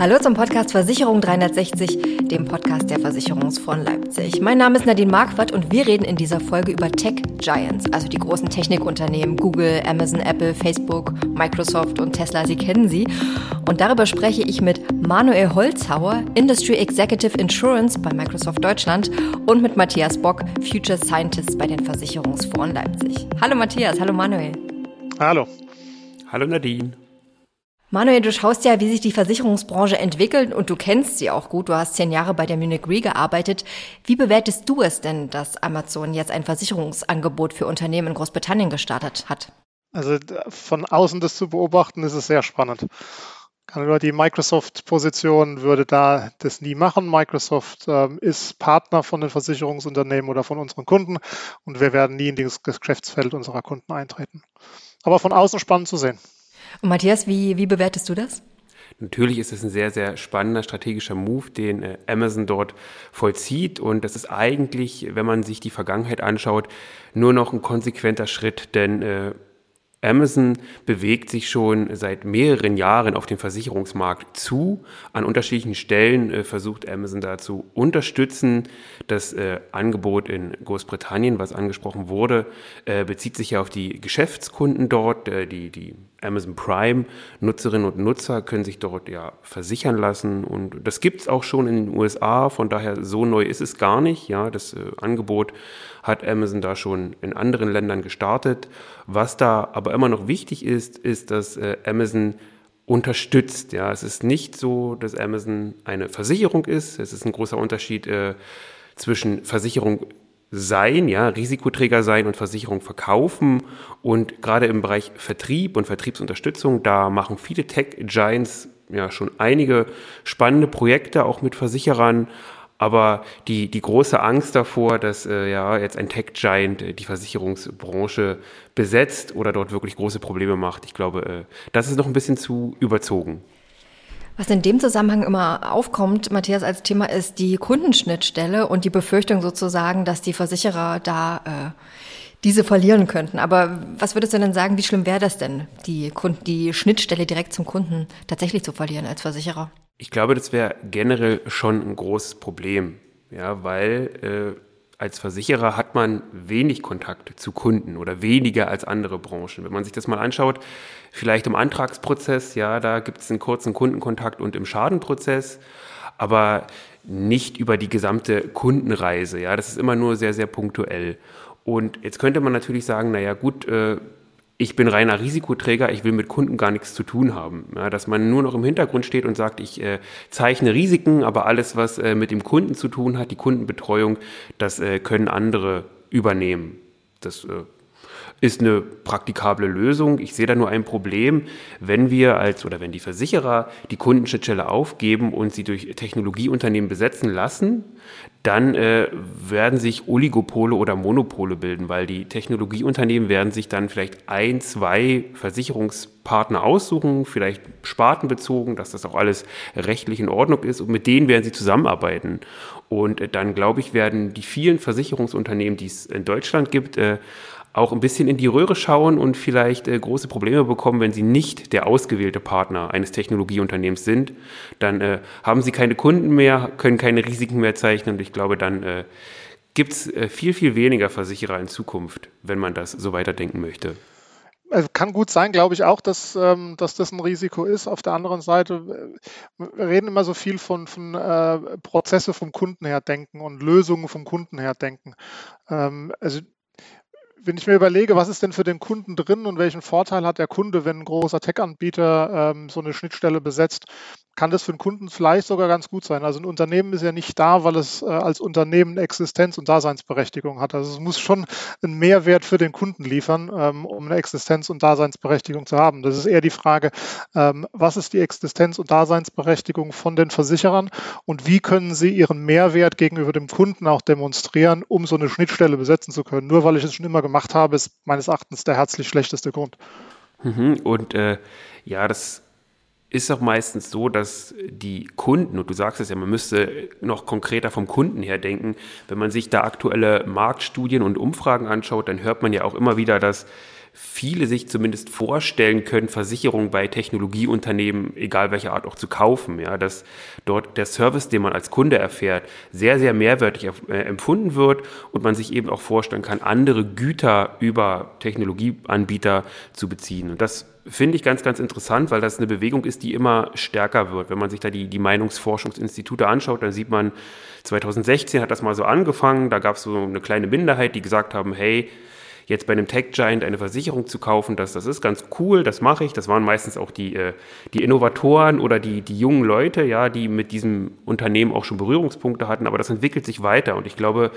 Hallo zum Podcast Versicherung 360, dem Podcast der Versicherungsfonds Leipzig. Mein Name ist Nadine Marquardt und wir reden in dieser Folge über Tech Giants, also die großen Technikunternehmen Google, Amazon, Apple, Facebook, Microsoft und Tesla. Sie kennen sie. Und darüber spreche ich mit Manuel Holzhauer, Industry Executive Insurance bei Microsoft Deutschland und mit Matthias Bock, Future Scientist bei den Versicherungsfonds Leipzig. Hallo Matthias, hallo Manuel. Hallo. Hallo Nadine. Manuel, du schaust ja, wie sich die Versicherungsbranche entwickelt und du kennst sie auch gut. Du hast zehn Jahre bei der Munich Re gearbeitet. Wie bewertest du es denn, dass Amazon jetzt ein Versicherungsangebot für Unternehmen in Großbritannien gestartet hat? Also von außen das zu beobachten, ist es sehr spannend. Die Microsoft-Position würde da das nie machen. Microsoft ähm, ist Partner von den Versicherungsunternehmen oder von unseren Kunden und wir werden nie in das Geschäftsfeld unserer Kunden eintreten. Aber von außen spannend zu sehen. Und Matthias, wie, wie bewertest du das? Natürlich ist es ein sehr, sehr spannender strategischer Move, den äh, Amazon dort vollzieht. Und das ist eigentlich, wenn man sich die Vergangenheit anschaut, nur noch ein konsequenter Schritt, denn äh, Amazon bewegt sich schon seit mehreren Jahren auf den Versicherungsmarkt zu. An unterschiedlichen Stellen äh, versucht Amazon da zu unterstützen. Das äh, Angebot in Großbritannien, was angesprochen wurde, äh, bezieht sich ja auf die Geschäftskunden dort, die, die Amazon Prime Nutzerinnen und Nutzer können sich dort ja versichern lassen und das gibt es auch schon in den USA, von daher so neu ist es gar nicht. Ja, das Angebot hat Amazon da schon in anderen Ländern gestartet. Was da aber immer noch wichtig ist, ist, dass äh, Amazon unterstützt. Ja, es ist nicht so, dass Amazon eine Versicherung ist. Es ist ein großer Unterschied äh, zwischen Versicherung sein, ja, Risikoträger sein und Versicherung verkaufen. Und gerade im Bereich Vertrieb und Vertriebsunterstützung, da machen viele Tech-Giants ja schon einige spannende Projekte, auch mit Versicherern. Aber die, die große Angst davor, dass äh, ja jetzt ein Tech-Giant äh, die Versicherungsbranche besetzt oder dort wirklich große Probleme macht, ich glaube, äh, das ist noch ein bisschen zu überzogen. Was in dem Zusammenhang immer aufkommt, Matthias, als Thema ist die Kundenschnittstelle und die Befürchtung sozusagen, dass die Versicherer da äh, diese verlieren könnten. Aber was würdest du denn sagen, wie schlimm wäre das denn, die, Kunden, die Schnittstelle direkt zum Kunden tatsächlich zu verlieren als Versicherer? Ich glaube, das wäre generell schon ein großes Problem, ja, weil äh, als Versicherer hat man wenig Kontakt zu Kunden oder weniger als andere Branchen. Wenn man sich das mal anschaut, vielleicht im Antragsprozess, ja, da gibt es einen kurzen Kundenkontakt und im Schadenprozess, aber nicht über die gesamte Kundenreise. Ja, das ist immer nur sehr, sehr punktuell. Und jetzt könnte man natürlich sagen, naja, gut, äh, ich bin reiner Risikoträger, ich will mit Kunden gar nichts zu tun haben. Ja, dass man nur noch im Hintergrund steht und sagt, ich äh, zeichne Risiken, aber alles, was äh, mit dem Kunden zu tun hat, die Kundenbetreuung, das äh, können andere übernehmen. Das äh, ist eine praktikable Lösung. Ich sehe da nur ein Problem, wenn wir als oder wenn die Versicherer die Kundenschnittstelle aufgeben und sie durch Technologieunternehmen besetzen lassen, dann äh, werden sich Oligopole oder Monopole bilden, weil die Technologieunternehmen werden sich dann vielleicht ein, zwei Versicherungspartner aussuchen, vielleicht spartenbezogen, dass das auch alles rechtlich in Ordnung ist und mit denen werden sie zusammenarbeiten. Und äh, dann, glaube ich, werden die vielen Versicherungsunternehmen, die es in Deutschland gibt, äh, auch ein bisschen in die Röhre schauen und vielleicht äh, große Probleme bekommen, wenn sie nicht der ausgewählte Partner eines Technologieunternehmens sind. Dann äh, haben sie keine Kunden mehr, können keine Risiken mehr zeichnen und ich glaube, dann äh, gibt es äh, viel, viel weniger Versicherer in Zukunft, wenn man das so weiterdenken möchte. Kann gut sein, glaube ich auch, dass, ähm, dass das ein Risiko ist. Auf der anderen Seite, äh, wir reden immer so viel von, von äh, Prozesse vom Kunden her denken und Lösungen vom Kunden her denken. Ähm, also wenn ich mir überlege, was ist denn für den Kunden drin und welchen Vorteil hat der Kunde, wenn ein großer Tech-Anbieter ähm, so eine Schnittstelle besetzt, kann das für den Kunden vielleicht sogar ganz gut sein. Also ein Unternehmen ist ja nicht da, weil es äh, als Unternehmen Existenz und Daseinsberechtigung hat. Also es muss schon einen Mehrwert für den Kunden liefern, ähm, um eine Existenz und Daseinsberechtigung zu haben. Das ist eher die Frage, ähm, was ist die Existenz und Daseinsberechtigung von den Versicherern und wie können sie ihren Mehrwert gegenüber dem Kunden auch demonstrieren, um so eine Schnittstelle besetzen zu können. Nur weil ich es schon immer gemacht habe, ist meines Erachtens der herzlich schlechteste Grund. Mhm, und äh, ja, das ist auch meistens so, dass die Kunden, und du sagst es ja, man müsste noch konkreter vom Kunden her denken, wenn man sich da aktuelle Marktstudien und Umfragen anschaut, dann hört man ja auch immer wieder, dass viele sich zumindest vorstellen können, Versicherungen bei Technologieunternehmen, egal welcher Art, auch zu kaufen. Ja, dass dort der Service, den man als Kunde erfährt, sehr, sehr mehrwertig äh, empfunden wird und man sich eben auch vorstellen kann, andere Güter über Technologieanbieter zu beziehen. Und das finde ich ganz, ganz interessant, weil das eine Bewegung ist, die immer stärker wird. Wenn man sich da die, die Meinungsforschungsinstitute anschaut, dann sieht man, 2016 hat das mal so angefangen, da gab es so eine kleine Minderheit, die gesagt haben, hey, jetzt bei einem Tech-Giant eine Versicherung zu kaufen, das, das ist ganz cool, das mache ich. Das waren meistens auch die, äh, die Innovatoren oder die, die jungen Leute, ja, die mit diesem Unternehmen auch schon Berührungspunkte hatten, aber das entwickelt sich weiter und ich glaube,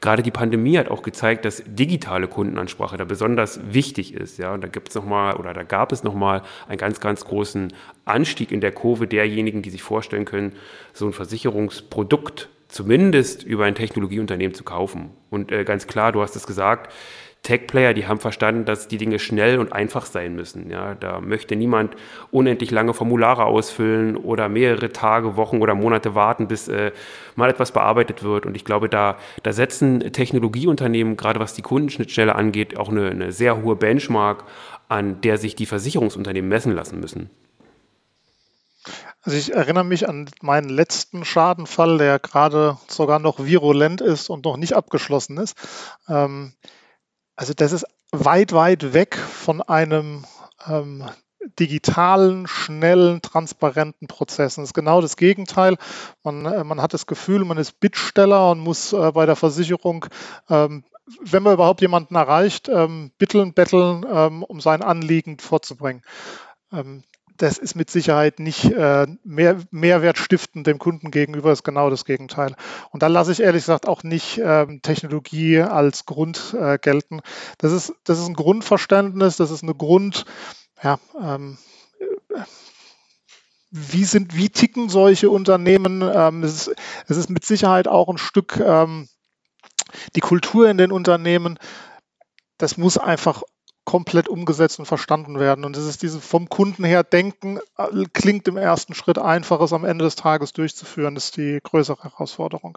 gerade die Pandemie hat auch gezeigt, dass digitale Kundenansprache da besonders wichtig ist, ja, und da gibt es nochmal oder da gab es nochmal einen ganz, ganz großen Anstieg in der Kurve derjenigen, die sich vorstellen können, so ein Versicherungsprodukt zumindest über ein Technologieunternehmen zu kaufen. Und äh, ganz klar, du hast es gesagt, Tech-Player, die haben verstanden, dass die Dinge schnell und einfach sein müssen. Ja, da möchte niemand unendlich lange Formulare ausfüllen oder mehrere Tage, Wochen oder Monate warten, bis äh, mal etwas bearbeitet wird. Und ich glaube, da, da setzen Technologieunternehmen, gerade was die Kundenschnittstelle angeht, auch eine, eine sehr hohe Benchmark, an der sich die Versicherungsunternehmen messen lassen müssen. Also ich erinnere mich an meinen letzten Schadenfall, der gerade sogar noch virulent ist und noch nicht abgeschlossen ist. Ähm, also das ist weit, weit weg von einem ähm, digitalen, schnellen, transparenten Prozess. Das ist genau das Gegenteil. Man, äh, man hat das Gefühl, man ist Bittsteller und muss äh, bei der Versicherung, ähm, wenn man überhaupt jemanden erreicht, ähm, bitteln, betteln, ähm, um sein Anliegen vorzubringen. Das ist mit Sicherheit nicht äh, mehr, Mehrwert stiften dem Kunden gegenüber, ist genau das Gegenteil. Und da lasse ich ehrlich gesagt auch nicht ähm, Technologie als Grund äh, gelten. Das ist, das ist ein Grundverständnis, das ist eine Grund, ja, ähm, wie sind, wie ticken solche Unternehmen? Ähm, es, ist, es ist mit Sicherheit auch ein Stück ähm, die Kultur in den Unternehmen. Das muss einfach komplett umgesetzt und verstanden werden. Und es ist dieses vom Kunden her denken, äh, klingt im ersten Schritt einfaches am Ende des Tages durchzuführen, ist die größere Herausforderung.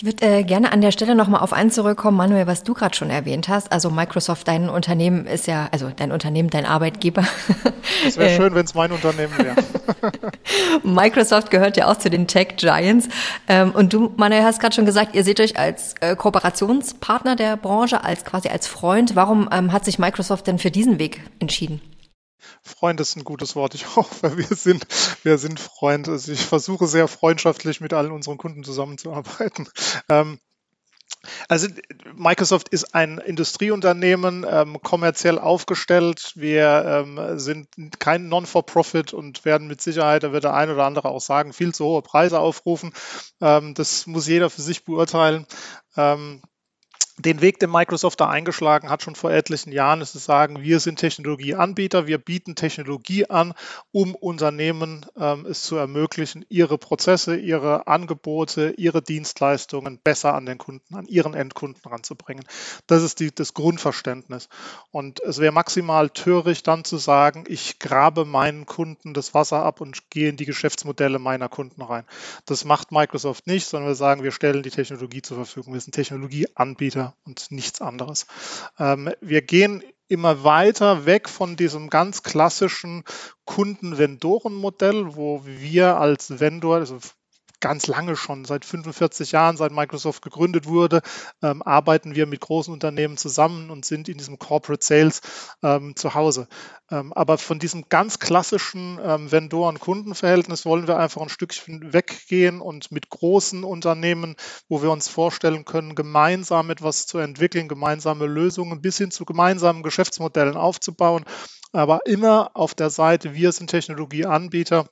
Ich würde äh, gerne an der Stelle nochmal auf eins zurückkommen, Manuel, was du gerade schon erwähnt hast. Also Microsoft, dein Unternehmen ist ja, also dein Unternehmen, dein Arbeitgeber. Es wäre schön, wenn es mein Unternehmen wäre. Microsoft gehört ja auch zu den Tech Giants. Ähm, und du, Manuel, hast gerade schon gesagt, ihr seht euch als äh, Kooperationspartner der Branche, als quasi als Freund. Warum ähm, hat sich Microsoft denn für diesen Weg entschieden? Freund ist ein gutes Wort. Ich hoffe, wir sind, wir sind Freund. Also ich versuche sehr freundschaftlich mit allen unseren Kunden zusammenzuarbeiten. Ähm, also Microsoft ist ein Industrieunternehmen, ähm, kommerziell aufgestellt. Wir ähm, sind kein Non-for-Profit und werden mit Sicherheit, da wird der ein oder andere auch sagen, viel zu hohe Preise aufrufen. Ähm, das muss jeder für sich beurteilen. Den Weg, den Microsoft da eingeschlagen hat, schon vor etlichen Jahren, ist zu sagen, wir sind Technologieanbieter, wir bieten Technologie an, um Unternehmen ähm, es zu ermöglichen, ihre Prozesse, ihre Angebote, ihre Dienstleistungen besser an den Kunden, an ihren Endkunden ranzubringen. Das ist die, das Grundverständnis. Und es wäre maximal töricht, dann zu sagen, ich grabe meinen Kunden das Wasser ab und gehe in die Geschäftsmodelle meiner Kunden rein. Das macht Microsoft nicht, sondern wir sagen, wir stellen die Technologie zur Verfügung. Wir sind Technologieanbieter und nichts anderes. Ähm, wir gehen immer weiter weg von diesem ganz klassischen Kunden-Vendoren-Modell, wo wir als Vendor, also ganz lange schon, seit 45 Jahren, seit Microsoft gegründet wurde, ähm, arbeiten wir mit großen Unternehmen zusammen und sind in diesem Corporate Sales ähm, zu Hause. Ähm, aber von diesem ganz klassischen ähm, Vendoren-Kundenverhältnis wollen wir einfach ein Stückchen weggehen und mit großen Unternehmen, wo wir uns vorstellen können, gemeinsam etwas zu entwickeln, gemeinsame Lösungen bis hin zu gemeinsamen Geschäftsmodellen aufzubauen. Aber immer auf der Seite, wir sind Technologieanbieter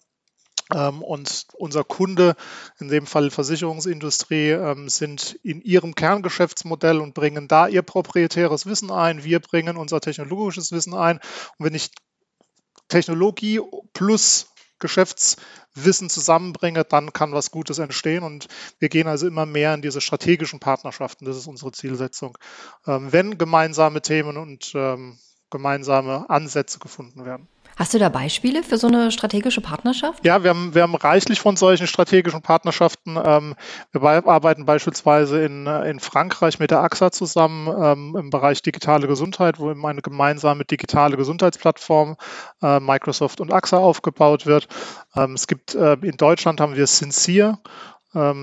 und unser Kunde, in dem Fall Versicherungsindustrie, ähm, sind in ihrem Kerngeschäftsmodell und bringen da ihr proprietäres Wissen ein. Wir bringen unser technologisches Wissen ein. Und wenn ich Technologie plus Geschäftswissen zusammenbringe, dann kann was Gutes entstehen. Und wir gehen also immer mehr in diese strategischen Partnerschaften. Das ist unsere Zielsetzung. Ähm, wenn gemeinsame Themen und gemeinsame Ansätze gefunden werden. Hast du da Beispiele für so eine strategische Partnerschaft? Ja, wir haben, wir haben reichlich von solchen strategischen Partnerschaften. Ähm, wir arbeiten beispielsweise in, äh, in Frankreich mit der AXA zusammen ähm, im Bereich digitale Gesundheit, wo eben eine gemeinsame digitale Gesundheitsplattform äh, Microsoft und AXA aufgebaut wird. Ähm, es gibt äh, in Deutschland haben wir Sincere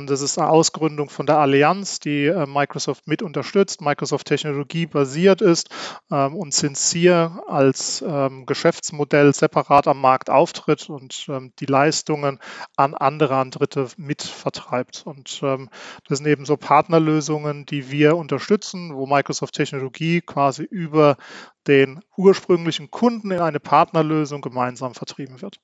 das ist eine Ausgründung von der Allianz, die äh, Microsoft mit unterstützt, Microsoft Technologie basiert ist ähm, und Sincere als ähm, Geschäftsmodell separat am Markt auftritt und die Leistungen an andere, an Dritte mitvertreibt. Und das sind eben so Partnerlösungen, die wir unterstützen, wo Microsoft Technologie quasi über den ursprünglichen Kunden in eine Partnerlösung gemeinsam vertrieben wird.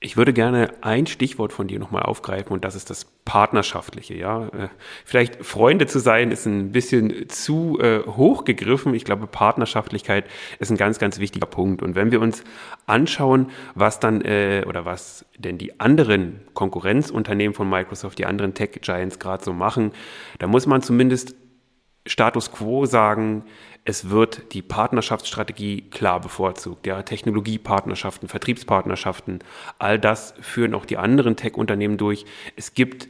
Ich würde gerne ein Stichwort von dir nochmal aufgreifen und das ist das Partnerschaftliche. Ja, äh, vielleicht Freunde zu sein ist ein bisschen zu äh, hoch gegriffen. Ich glaube, Partnerschaftlichkeit ist ein ganz, ganz wichtiger Punkt. Und wenn wir uns anschauen, was dann äh, oder was denn die anderen Konkurrenzunternehmen von Microsoft, die anderen Tech Giants gerade so machen, da muss man zumindest Status quo sagen, es wird die Partnerschaftsstrategie klar bevorzugt. Ja, Technologiepartnerschaften, Vertriebspartnerschaften, all das führen auch die anderen Tech-Unternehmen durch. Es gibt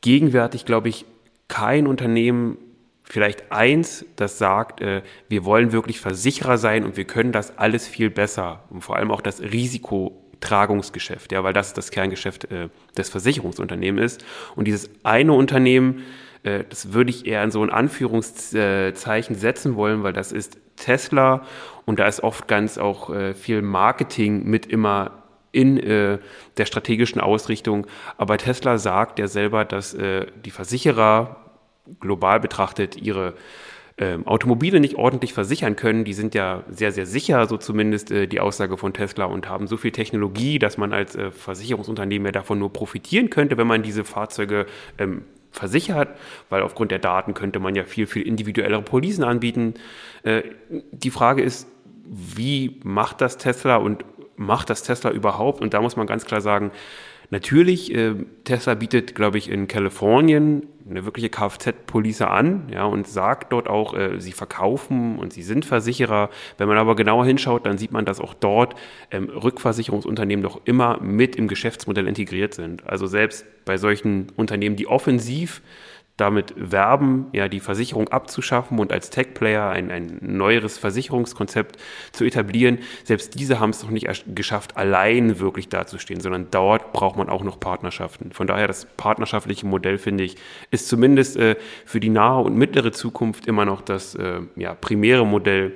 gegenwärtig, glaube ich, kein Unternehmen, vielleicht eins, das sagt, äh, wir wollen wirklich Versicherer sein und wir können das alles viel besser. Und vor allem auch das Risikotragungsgeschäft, ja, weil das das Kerngeschäft äh, des Versicherungsunternehmens ist. Und dieses eine Unternehmen, äh, das würde ich eher in so ein Anführungszeichen setzen wollen, weil das ist Tesla und da ist oft ganz auch äh, viel Marketing mit immer in äh, der strategischen Ausrichtung. Aber Tesla sagt ja selber, dass die Versicherer global betrachtet ihre ähm, Automobile nicht ordentlich versichern können. Die sind ja sehr, sehr sicher, so zumindest äh, die Aussage von Tesla, und haben so viel Technologie, dass man als äh, Versicherungsunternehmen ja davon nur profitieren könnte, wenn man diese Fahrzeuge ähm, versichert, weil aufgrund der Daten könnte man ja viel, viel individuellere Policen anbieten. Äh, die Frage ist, wie macht das Tesla und macht das Tesla überhaupt? Und da muss man ganz klar sagen, Natürlich, äh, Tesla bietet, glaube ich, in Kalifornien eine wirkliche Kfz-Police an, ja, und sagt dort auch, äh, sie verkaufen und sie sind Versicherer. Wenn man aber genauer hinschaut, dann sieht man, dass auch dort ähm, Rückversicherungsunternehmen noch immer mit im Geschäftsmodell integriert sind. Also selbst bei solchen Unternehmen, die offensiv damit werben, ja, die Versicherung abzuschaffen und als Tech-Player ein, ein neueres Versicherungskonzept zu etablieren. Selbst diese haben es noch nicht geschafft, allein wirklich dazustehen, sondern dort braucht man auch noch Partnerschaften. Von daher das partnerschaftliche Modell, finde ich, ist zumindest äh, für die nahe und mittlere Zukunft immer noch das äh, ja, primäre Modell,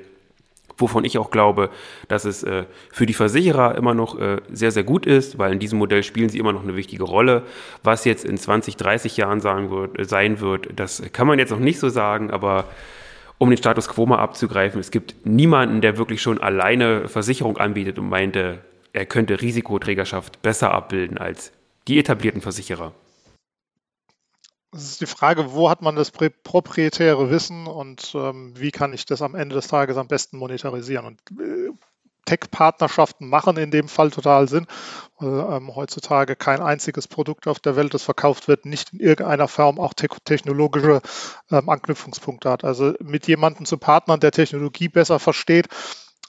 wovon ich auch glaube, dass es äh, für die Versicherer immer noch äh, sehr, sehr gut ist, weil in diesem Modell spielen sie immer noch eine wichtige Rolle. Was jetzt in 20, 30 Jahren sagen wird, äh, sein wird, das kann man jetzt noch nicht so sagen, aber um den Status quo mal abzugreifen, es gibt niemanden, der wirklich schon alleine Versicherung anbietet und meinte, er könnte Risikoträgerschaft besser abbilden als die etablierten Versicherer. Es ist die Frage, wo hat man das proprietäre Wissen und ähm, wie kann ich das am Ende des Tages am besten monetarisieren? Und äh, Tech-Partnerschaften machen in dem Fall total Sinn. Weil, ähm, heutzutage kein einziges Produkt auf der Welt, das verkauft wird, nicht in irgendeiner Form auch te technologische ähm, Anknüpfungspunkte hat. Also mit jemandem zu partnern, der Technologie besser versteht,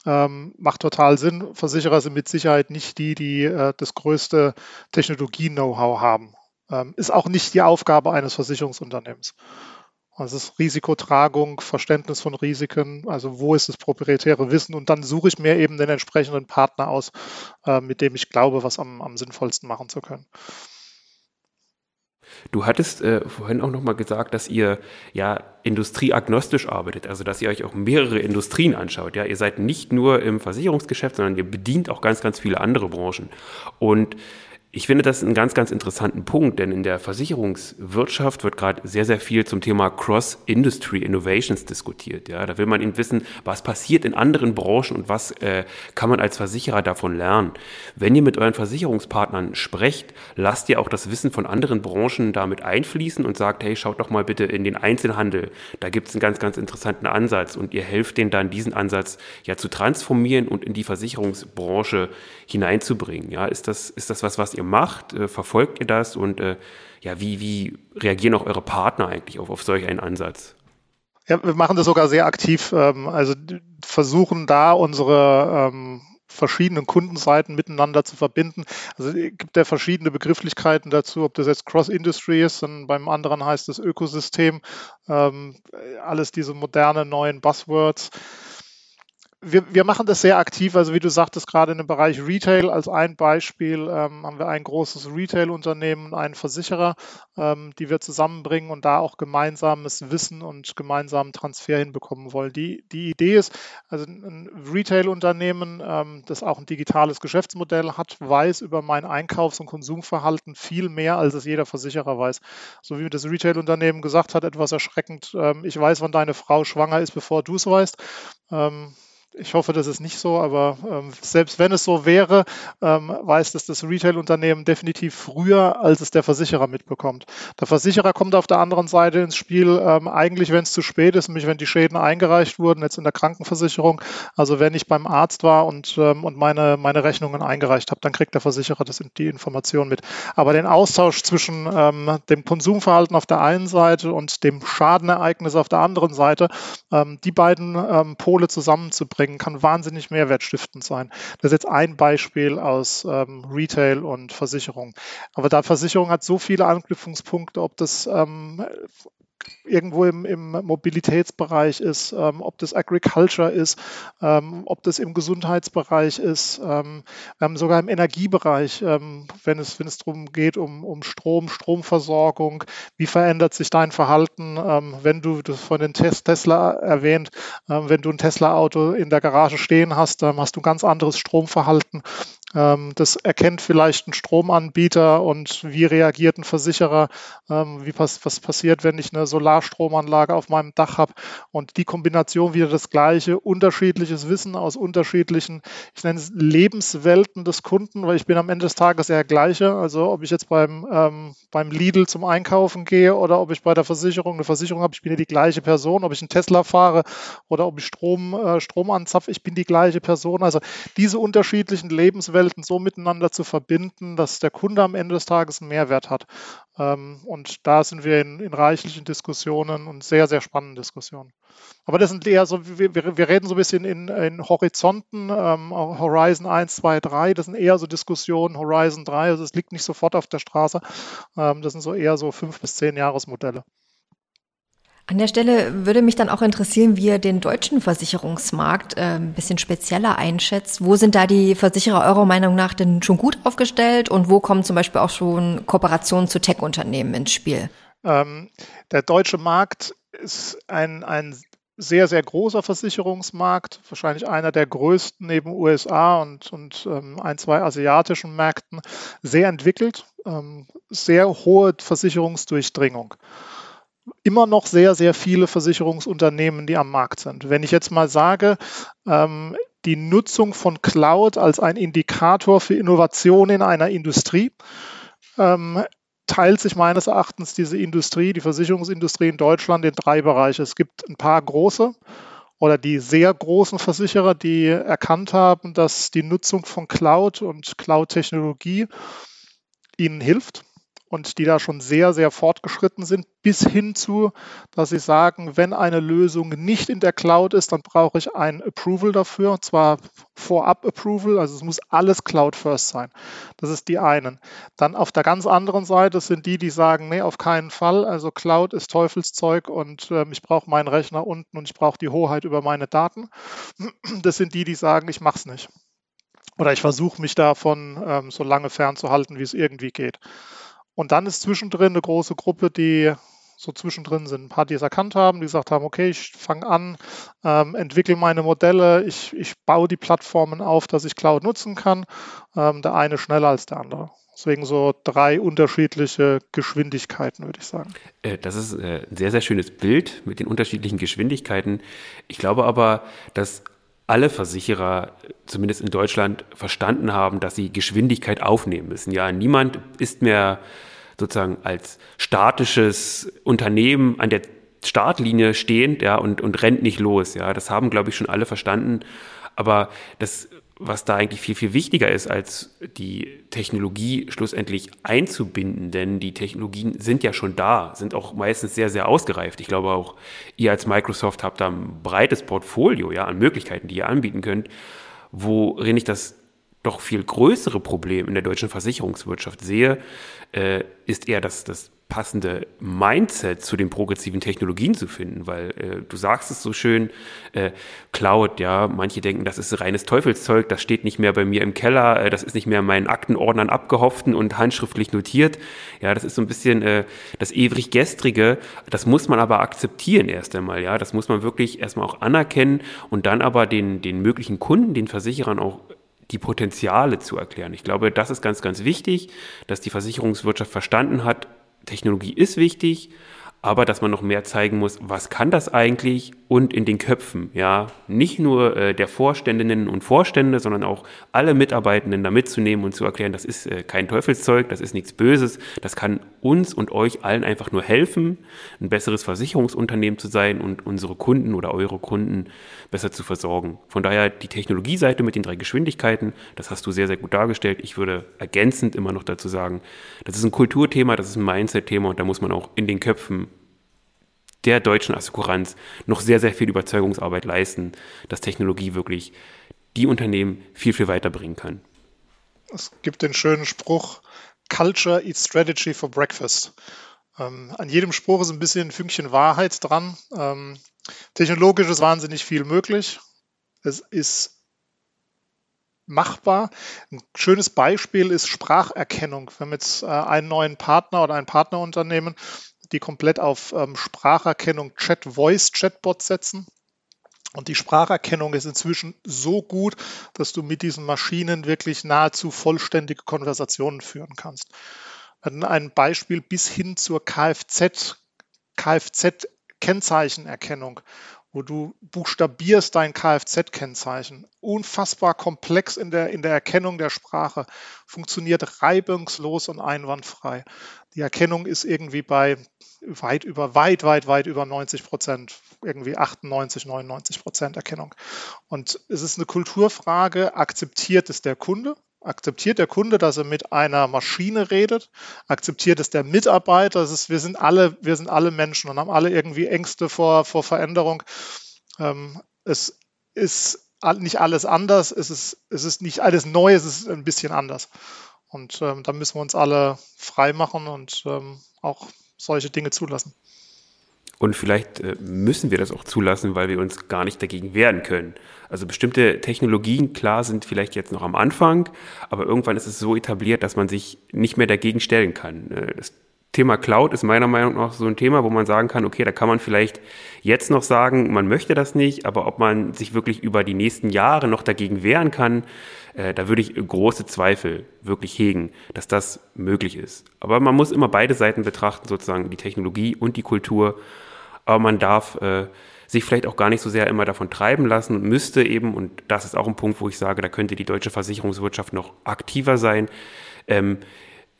ähm, macht total Sinn. Versicherer sind mit Sicherheit nicht die, die äh, das größte Technologie-Know-how haben. Ähm, ist auch nicht die Aufgabe eines Versicherungsunternehmens. Also es ist Risikotragung, Verständnis von Risiken, also wo ist das proprietäre Wissen und dann suche ich mir eben den entsprechenden Partner aus, äh, mit dem ich glaube, was am, am sinnvollsten machen zu können. Du hattest äh, vorhin auch nochmal gesagt, dass ihr ja industrieagnostisch arbeitet, also dass ihr euch auch mehrere Industrien anschaut. Ja, ihr seid nicht nur im Versicherungsgeschäft, sondern ihr bedient auch ganz, ganz viele andere Branchen. Und ich finde das einen ganz, ganz interessanten Punkt, denn in der Versicherungswirtschaft wird gerade sehr, sehr viel zum Thema Cross-Industry Innovations diskutiert. Ja, da will man eben wissen, was passiert in anderen Branchen und was äh, kann man als Versicherer davon lernen. Wenn ihr mit euren Versicherungspartnern sprecht, lasst ihr auch das Wissen von anderen Branchen damit einfließen und sagt, hey, schaut doch mal bitte in den Einzelhandel. Da gibt es einen ganz, ganz interessanten Ansatz und ihr helft denen dann, diesen Ansatz ja zu transformieren und in die Versicherungsbranche hineinzubringen. Ja, ist das, ist das was, was ihr macht? Äh, verfolgt ihr das? Und äh, ja, wie, wie reagieren auch eure Partner eigentlich auf, auf solch einen Ansatz? Ja, wir machen das sogar sehr aktiv. Ähm, also versuchen da unsere ähm, verschiedenen Kundenseiten miteinander zu verbinden. Also es gibt ja verschiedene Begrifflichkeiten dazu, ob das jetzt Cross-Industry ist, und beim anderen heißt es Ökosystem, ähm, alles diese modernen neuen Buzzwords wir, wir machen das sehr aktiv. Also wie du sagtest, gerade in dem Bereich Retail als ein Beispiel ähm, haben wir ein großes Retail-Unternehmen und einen Versicherer, ähm, die wir zusammenbringen und da auch gemeinsames Wissen und gemeinsamen Transfer hinbekommen wollen. Die, die Idee ist, also ein Retail-Unternehmen, ähm, das auch ein digitales Geschäftsmodell hat, weiß über mein Einkaufs- und Konsumverhalten viel mehr, als es jeder Versicherer weiß. So wie das Retail-Unternehmen gesagt hat, etwas erschreckend, ähm, ich weiß, wann deine Frau schwanger ist, bevor du es weißt. Ähm, ich hoffe, das ist nicht so, aber ähm, selbst wenn es so wäre, ähm, weiß das das Retail-Unternehmen definitiv früher, als es der Versicherer mitbekommt. Der Versicherer kommt auf der anderen Seite ins Spiel, ähm, eigentlich, wenn es zu spät ist, nämlich wenn die Schäden eingereicht wurden, jetzt in der Krankenversicherung. Also wenn ich beim Arzt war und, ähm, und meine, meine Rechnungen eingereicht habe, dann kriegt der Versicherer das, die Information mit. Aber den Austausch zwischen ähm, dem Konsumverhalten auf der einen Seite und dem Schadenereignis auf der anderen Seite, ähm, die beiden Pole zusammenzubringen, bringen, kann wahnsinnig mehrwertstiftend sein. Das ist jetzt ein Beispiel aus ähm, Retail und Versicherung. Aber da Versicherung hat so viele Anknüpfungspunkte, ob das ähm, irgendwo im, im Mobilitätsbereich ist, ähm, ob das Agriculture ist, ähm, ob das im Gesundheitsbereich ist, ähm, haben sogar im Energiebereich, ähm, wenn es, wenn es darum geht, um, um Strom, Stromversorgung, wie verändert sich dein Verhalten, ähm, wenn du das von den Tesla erwähnt, ähm, wenn du ein Tesla-Auto in der Garage stehen hast, hast du ein ganz anderes Stromverhalten, ähm, das erkennt vielleicht ein Stromanbieter und wie reagiert ein Versicherer, ähm, wie pass was passiert, wenn ich eine Solarstromanlage auf meinem Dach habe und die Kombination wieder das gleiche, unterschiedliches Wissen aus unterschiedlichen, ich nenne es Lebenswelten des Kunden, weil ich bin am Ende des Tages der gleiche. Also ob ich jetzt beim, ähm, beim Lidl zum Einkaufen gehe oder ob ich bei der Versicherung eine Versicherung habe, ich bin ja die gleiche Person, ob ich einen Tesla fahre oder ob ich Strom, äh, Strom anzapfe, ich bin die gleiche Person. Also diese unterschiedlichen Lebenswelten Geschäftswelten so miteinander zu verbinden, dass der Kunde am Ende des Tages einen Mehrwert hat. Ähm, und da sind wir in, in reichlichen Diskussionen und sehr, sehr spannenden Diskussionen. Aber das sind eher so, wir, wir reden so ein bisschen in, in Horizonten, ähm, Horizon 1, 2, 3, das sind eher so Diskussionen, Horizon 3, also es liegt nicht sofort auf der Straße. Ähm, das sind so eher so fünf bis zehn Jahresmodelle. An der Stelle würde mich dann auch interessieren, wie ihr den deutschen Versicherungsmarkt äh, ein bisschen spezieller einschätzt. Wo sind da die Versicherer eurer Meinung nach denn schon gut aufgestellt und wo kommen zum Beispiel auch schon Kooperationen zu Tech-Unternehmen ins Spiel? Ähm, der deutsche Markt ist ein, ein sehr, sehr großer Versicherungsmarkt, wahrscheinlich einer der größten neben USA und, und ähm, ein, zwei asiatischen Märkten, sehr entwickelt, ähm, sehr hohe Versicherungsdurchdringung immer noch sehr, sehr viele Versicherungsunternehmen, die am Markt sind. Wenn ich jetzt mal sage, ähm, die Nutzung von Cloud als ein Indikator für Innovation in einer Industrie, ähm, teilt sich meines Erachtens diese Industrie, die Versicherungsindustrie in Deutschland in drei Bereiche. Es gibt ein paar große oder die sehr großen Versicherer, die erkannt haben, dass die Nutzung von Cloud und Cloud-Technologie ihnen hilft und die da schon sehr, sehr fortgeschritten sind, bis hin zu, dass sie sagen, wenn eine Lösung nicht in der Cloud ist, dann brauche ich ein Approval dafür, und zwar Vorab-Approval, also es muss alles Cloud-First sein. Das ist die einen. Dann auf der ganz anderen Seite sind die, die sagen, nee, auf keinen Fall, also Cloud ist Teufelszeug und äh, ich brauche meinen Rechner unten und ich brauche die Hoheit über meine Daten. Das sind die, die sagen, ich mache es nicht. Oder ich versuche mich davon ähm, so lange fernzuhalten, wie es irgendwie geht. Und dann ist zwischendrin eine große Gruppe, die so zwischendrin sind. Ein paar, die es erkannt haben, die gesagt haben, okay, ich fange an, ähm, entwickle meine Modelle, ich, ich baue die Plattformen auf, dass ich Cloud nutzen kann. Ähm, der eine schneller als der andere. Deswegen so drei unterschiedliche Geschwindigkeiten, würde ich sagen. Äh, das ist äh, ein sehr, sehr schönes Bild mit den unterschiedlichen Geschwindigkeiten. Ich glaube aber, dass alle Versicherer, zumindest in Deutschland, verstanden haben, dass sie Geschwindigkeit aufnehmen müssen. Ja, niemand ist mehr sozusagen als statisches Unternehmen an der Startlinie stehend, ja, und, und rennt nicht los. Ja, das haben, glaube ich, schon alle verstanden. Aber das was da eigentlich viel, viel wichtiger ist, als die Technologie schlussendlich einzubinden, denn die Technologien sind ja schon da, sind auch meistens sehr, sehr ausgereift. Ich glaube auch, ihr als Microsoft habt da ein breites Portfolio ja, an Möglichkeiten, die ihr anbieten könnt, worin ich das doch viel größere Problem in der deutschen Versicherungswirtschaft sehe, äh, ist eher das, das passende Mindset zu den progressiven Technologien zu finden, weil äh, du sagst es so schön, äh, Cloud, ja, manche denken, das ist reines Teufelszeug, das steht nicht mehr bei mir im Keller, äh, das ist nicht mehr in meinen Aktenordnern abgehofft und handschriftlich notiert. Ja, das ist so ein bisschen äh, das ewig gestrige, das muss man aber akzeptieren erst einmal, ja, das muss man wirklich erstmal auch anerkennen und dann aber den, den möglichen Kunden, den Versicherern auch die Potenziale zu erklären. Ich glaube, das ist ganz, ganz wichtig, dass die Versicherungswirtschaft verstanden hat, Technologie ist wichtig, aber dass man noch mehr zeigen muss, was kann das eigentlich und in den Köpfen, ja, nicht nur äh, der Vorständinnen und Vorstände, sondern auch alle Mitarbeitenden da mitzunehmen und zu erklären, das ist äh, kein Teufelszeug, das ist nichts Böses, das kann uns und euch allen einfach nur helfen, ein besseres Versicherungsunternehmen zu sein und unsere Kunden oder eure Kunden besser zu versorgen. Von daher die Technologieseite mit den drei Geschwindigkeiten, das hast du sehr, sehr gut dargestellt. Ich würde ergänzend immer noch dazu sagen, das ist ein Kulturthema, das ist ein Mindset-Thema und da muss man auch in den Köpfen der deutschen Assekuranz noch sehr, sehr viel Überzeugungsarbeit leisten, dass Technologie wirklich die Unternehmen viel, viel weiterbringen kann. Es gibt den schönen Spruch, Culture eats Strategy for Breakfast. Ähm, an jedem Spruch ist ein bisschen ein Fünkchen Wahrheit dran. Ähm, technologisch ist wahnsinnig viel möglich. Es ist machbar. Ein schönes Beispiel ist Spracherkennung. Wir haben jetzt äh, einen neuen Partner oder ein Partnerunternehmen, die komplett auf ähm, Spracherkennung Chat, Voice Chatbot setzen. Und die Spracherkennung ist inzwischen so gut, dass du mit diesen Maschinen wirklich nahezu vollständige Konversationen führen kannst. Ein Beispiel bis hin zur Kfz, Kfz-Kennzeichenerkennung wo du buchstabierst dein Kfz-Kennzeichen. Unfassbar komplex in der, in der Erkennung der Sprache, funktioniert reibungslos und einwandfrei. Die Erkennung ist irgendwie bei weit über, weit, weit, weit über 90 Prozent, irgendwie 98, 99 Prozent Erkennung. Und es ist eine Kulturfrage, akzeptiert es der Kunde? Akzeptiert der Kunde, dass er mit einer Maschine redet? Akzeptiert es der Mitarbeiter? Das ist, wir, sind alle, wir sind alle Menschen und haben alle irgendwie Ängste vor, vor Veränderung. Ähm, es ist nicht alles anders, es ist, es ist nicht alles neu, es ist ein bisschen anders. Und ähm, da müssen wir uns alle frei machen und ähm, auch solche Dinge zulassen. Und vielleicht äh, müssen wir das auch zulassen, weil wir uns gar nicht dagegen wehren können. Also bestimmte Technologien, klar, sind vielleicht jetzt noch am Anfang, aber irgendwann ist es so etabliert, dass man sich nicht mehr dagegen stellen kann. Äh, das Thema Cloud ist meiner Meinung nach so ein Thema, wo man sagen kann, okay, da kann man vielleicht jetzt noch sagen, man möchte das nicht, aber ob man sich wirklich über die nächsten Jahre noch dagegen wehren kann, äh, da würde ich große Zweifel wirklich hegen, dass das möglich ist. Aber man muss immer beide Seiten betrachten, sozusagen die Technologie und die Kultur aber man darf äh, sich vielleicht auch gar nicht so sehr immer davon treiben lassen und müsste eben, und das ist auch ein Punkt, wo ich sage, da könnte die deutsche Versicherungswirtschaft noch aktiver sein, ähm,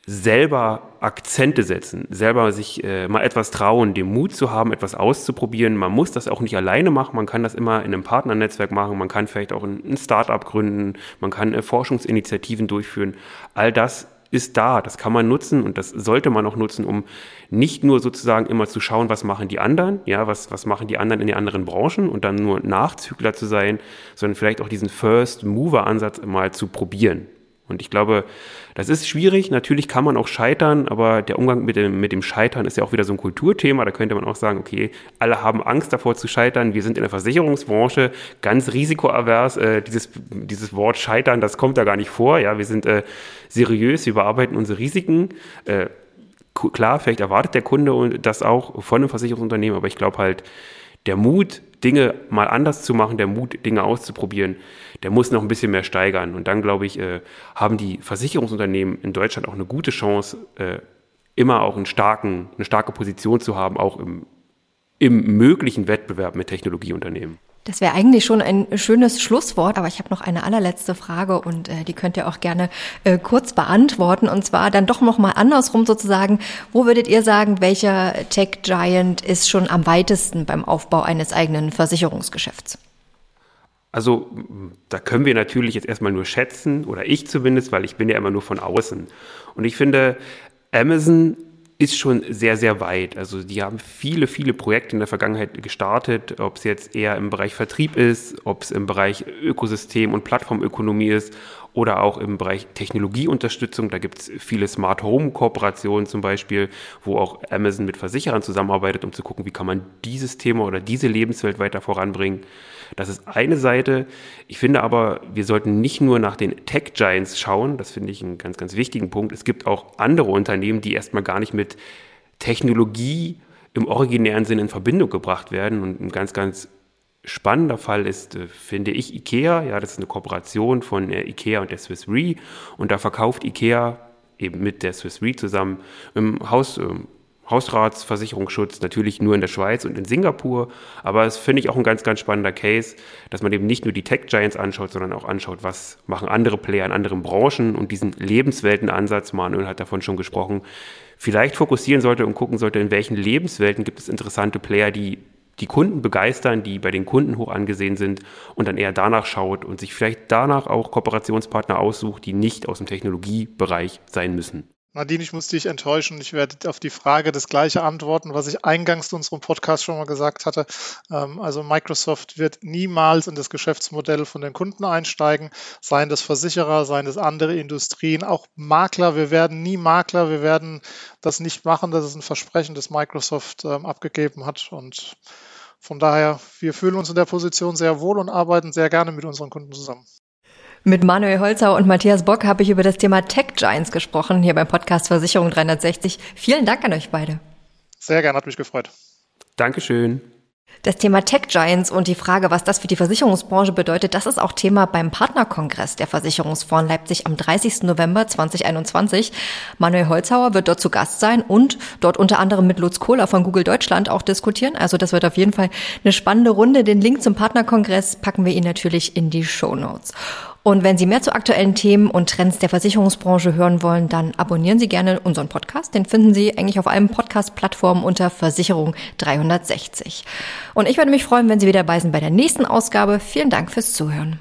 selber Akzente setzen, selber sich äh, mal etwas trauen, den Mut zu haben, etwas auszuprobieren. Man muss das auch nicht alleine machen, man kann das immer in einem Partnernetzwerk machen, man kann vielleicht auch ein, ein Start-up gründen, man kann äh, Forschungsinitiativen durchführen. All das ist da, das kann man nutzen und das sollte man auch nutzen, um nicht nur sozusagen immer zu schauen, was machen die anderen, ja, was, was machen die anderen in den anderen Branchen und dann nur Nachzügler zu sein, sondern vielleicht auch diesen First-Mover-Ansatz mal zu probieren. Und ich glaube, das ist schwierig. Natürlich kann man auch scheitern, aber der Umgang mit dem, mit dem Scheitern ist ja auch wieder so ein Kulturthema. Da könnte man auch sagen, okay, alle haben Angst davor zu scheitern. Wir sind in der Versicherungsbranche ganz risikoavers. Äh, dieses, dieses Wort Scheitern, das kommt da gar nicht vor. Ja, wir sind äh, seriös, wir bearbeiten unsere Risiken. Äh, klar, vielleicht erwartet der Kunde das auch von einem Versicherungsunternehmen, aber ich glaube halt, der Mut, Dinge mal anders zu machen, der Mut, Dinge auszuprobieren, der muss noch ein bisschen mehr steigern. Und dann, glaube ich, äh, haben die Versicherungsunternehmen in Deutschland auch eine gute Chance, äh, immer auch einen starken, eine starke Position zu haben, auch im, im möglichen Wettbewerb mit Technologieunternehmen. Das wäre eigentlich schon ein schönes Schlusswort, aber ich habe noch eine allerletzte Frage und äh, die könnt ihr auch gerne äh, kurz beantworten. Und zwar dann doch noch mal andersrum sozusagen. Wo würdet ihr sagen, welcher Tech Giant ist schon am weitesten beim Aufbau eines eigenen Versicherungsgeschäfts? Also da können wir natürlich jetzt erstmal nur schätzen, oder ich zumindest, weil ich bin ja immer nur von außen. Und ich finde, Amazon ist schon sehr, sehr weit. Also die haben viele, viele Projekte in der Vergangenheit gestartet, ob es jetzt eher im Bereich Vertrieb ist, ob es im Bereich Ökosystem und Plattformökonomie ist oder auch im Bereich Technologieunterstützung. Da gibt es viele Smart Home Kooperationen zum Beispiel, wo auch Amazon mit Versicherern zusammenarbeitet, um zu gucken, wie kann man dieses Thema oder diese Lebenswelt weiter voranbringen. Das ist eine Seite. Ich finde aber, wir sollten nicht nur nach den Tech Giants schauen. Das finde ich einen ganz, ganz wichtigen Punkt. Es gibt auch andere Unternehmen, die erstmal gar nicht mit Technologie im originären Sinn in Verbindung gebracht werden. Und ein ganz, ganz spannender Fall ist, äh, finde ich, IKEA. Ja, das ist eine Kooperation von äh, IKEA und der Swiss Re. Und da verkauft IKEA eben mit der Swiss Re zusammen im Haus, ähm, Hausratsversicherungsschutz, natürlich nur in der Schweiz und in Singapur. Aber es finde ich auch ein ganz, ganz spannender Case, dass man eben nicht nur die Tech Giants anschaut, sondern auch anschaut, was machen andere Player in anderen Branchen und diesen Lebensweltenansatz, Manuel hat davon schon gesprochen, vielleicht fokussieren sollte und gucken sollte, in welchen Lebenswelten gibt es interessante Player, die die Kunden begeistern, die bei den Kunden hoch angesehen sind und dann eher danach schaut und sich vielleicht danach auch Kooperationspartner aussucht, die nicht aus dem Technologiebereich sein müssen. Nadine, ich muss dich enttäuschen. Ich werde auf die Frage das gleiche antworten, was ich eingangs zu unserem Podcast schon mal gesagt hatte. Ähm, also Microsoft wird niemals in das Geschäftsmodell von den Kunden einsteigen, seien das Versicherer, seien das andere Industrien, auch Makler. Wir werden nie Makler, wir werden das nicht machen. Das ist ein Versprechen, das Microsoft ähm, abgegeben hat. Und von daher, wir fühlen uns in der Position sehr wohl und arbeiten sehr gerne mit unseren Kunden zusammen. Mit Manuel Holzau und Matthias Bock habe ich über das Thema Tech Giants gesprochen, hier beim Podcast Versicherung 360. Vielen Dank an euch beide. Sehr gerne, hat mich gefreut. Dankeschön. Das Thema Tech Giants und die Frage, was das für die Versicherungsbranche bedeutet, das ist auch Thema beim Partnerkongress der Versicherungsfonds Leipzig am 30. November 2021. Manuel Holzhauer wird dort zu Gast sein und dort unter anderem mit Lutz Kohler von Google Deutschland auch diskutieren. Also das wird auf jeden Fall eine spannende Runde. Den Link zum Partnerkongress packen wir Ihnen natürlich in die Show Notes. Und wenn Sie mehr zu aktuellen Themen und Trends der Versicherungsbranche hören wollen, dann abonnieren Sie gerne unseren Podcast. Den finden Sie eigentlich auf allen Podcast-Plattformen unter Versicherung 360. Und ich würde mich freuen, wenn Sie wieder dabei sind bei der nächsten Ausgabe. Vielen Dank fürs Zuhören.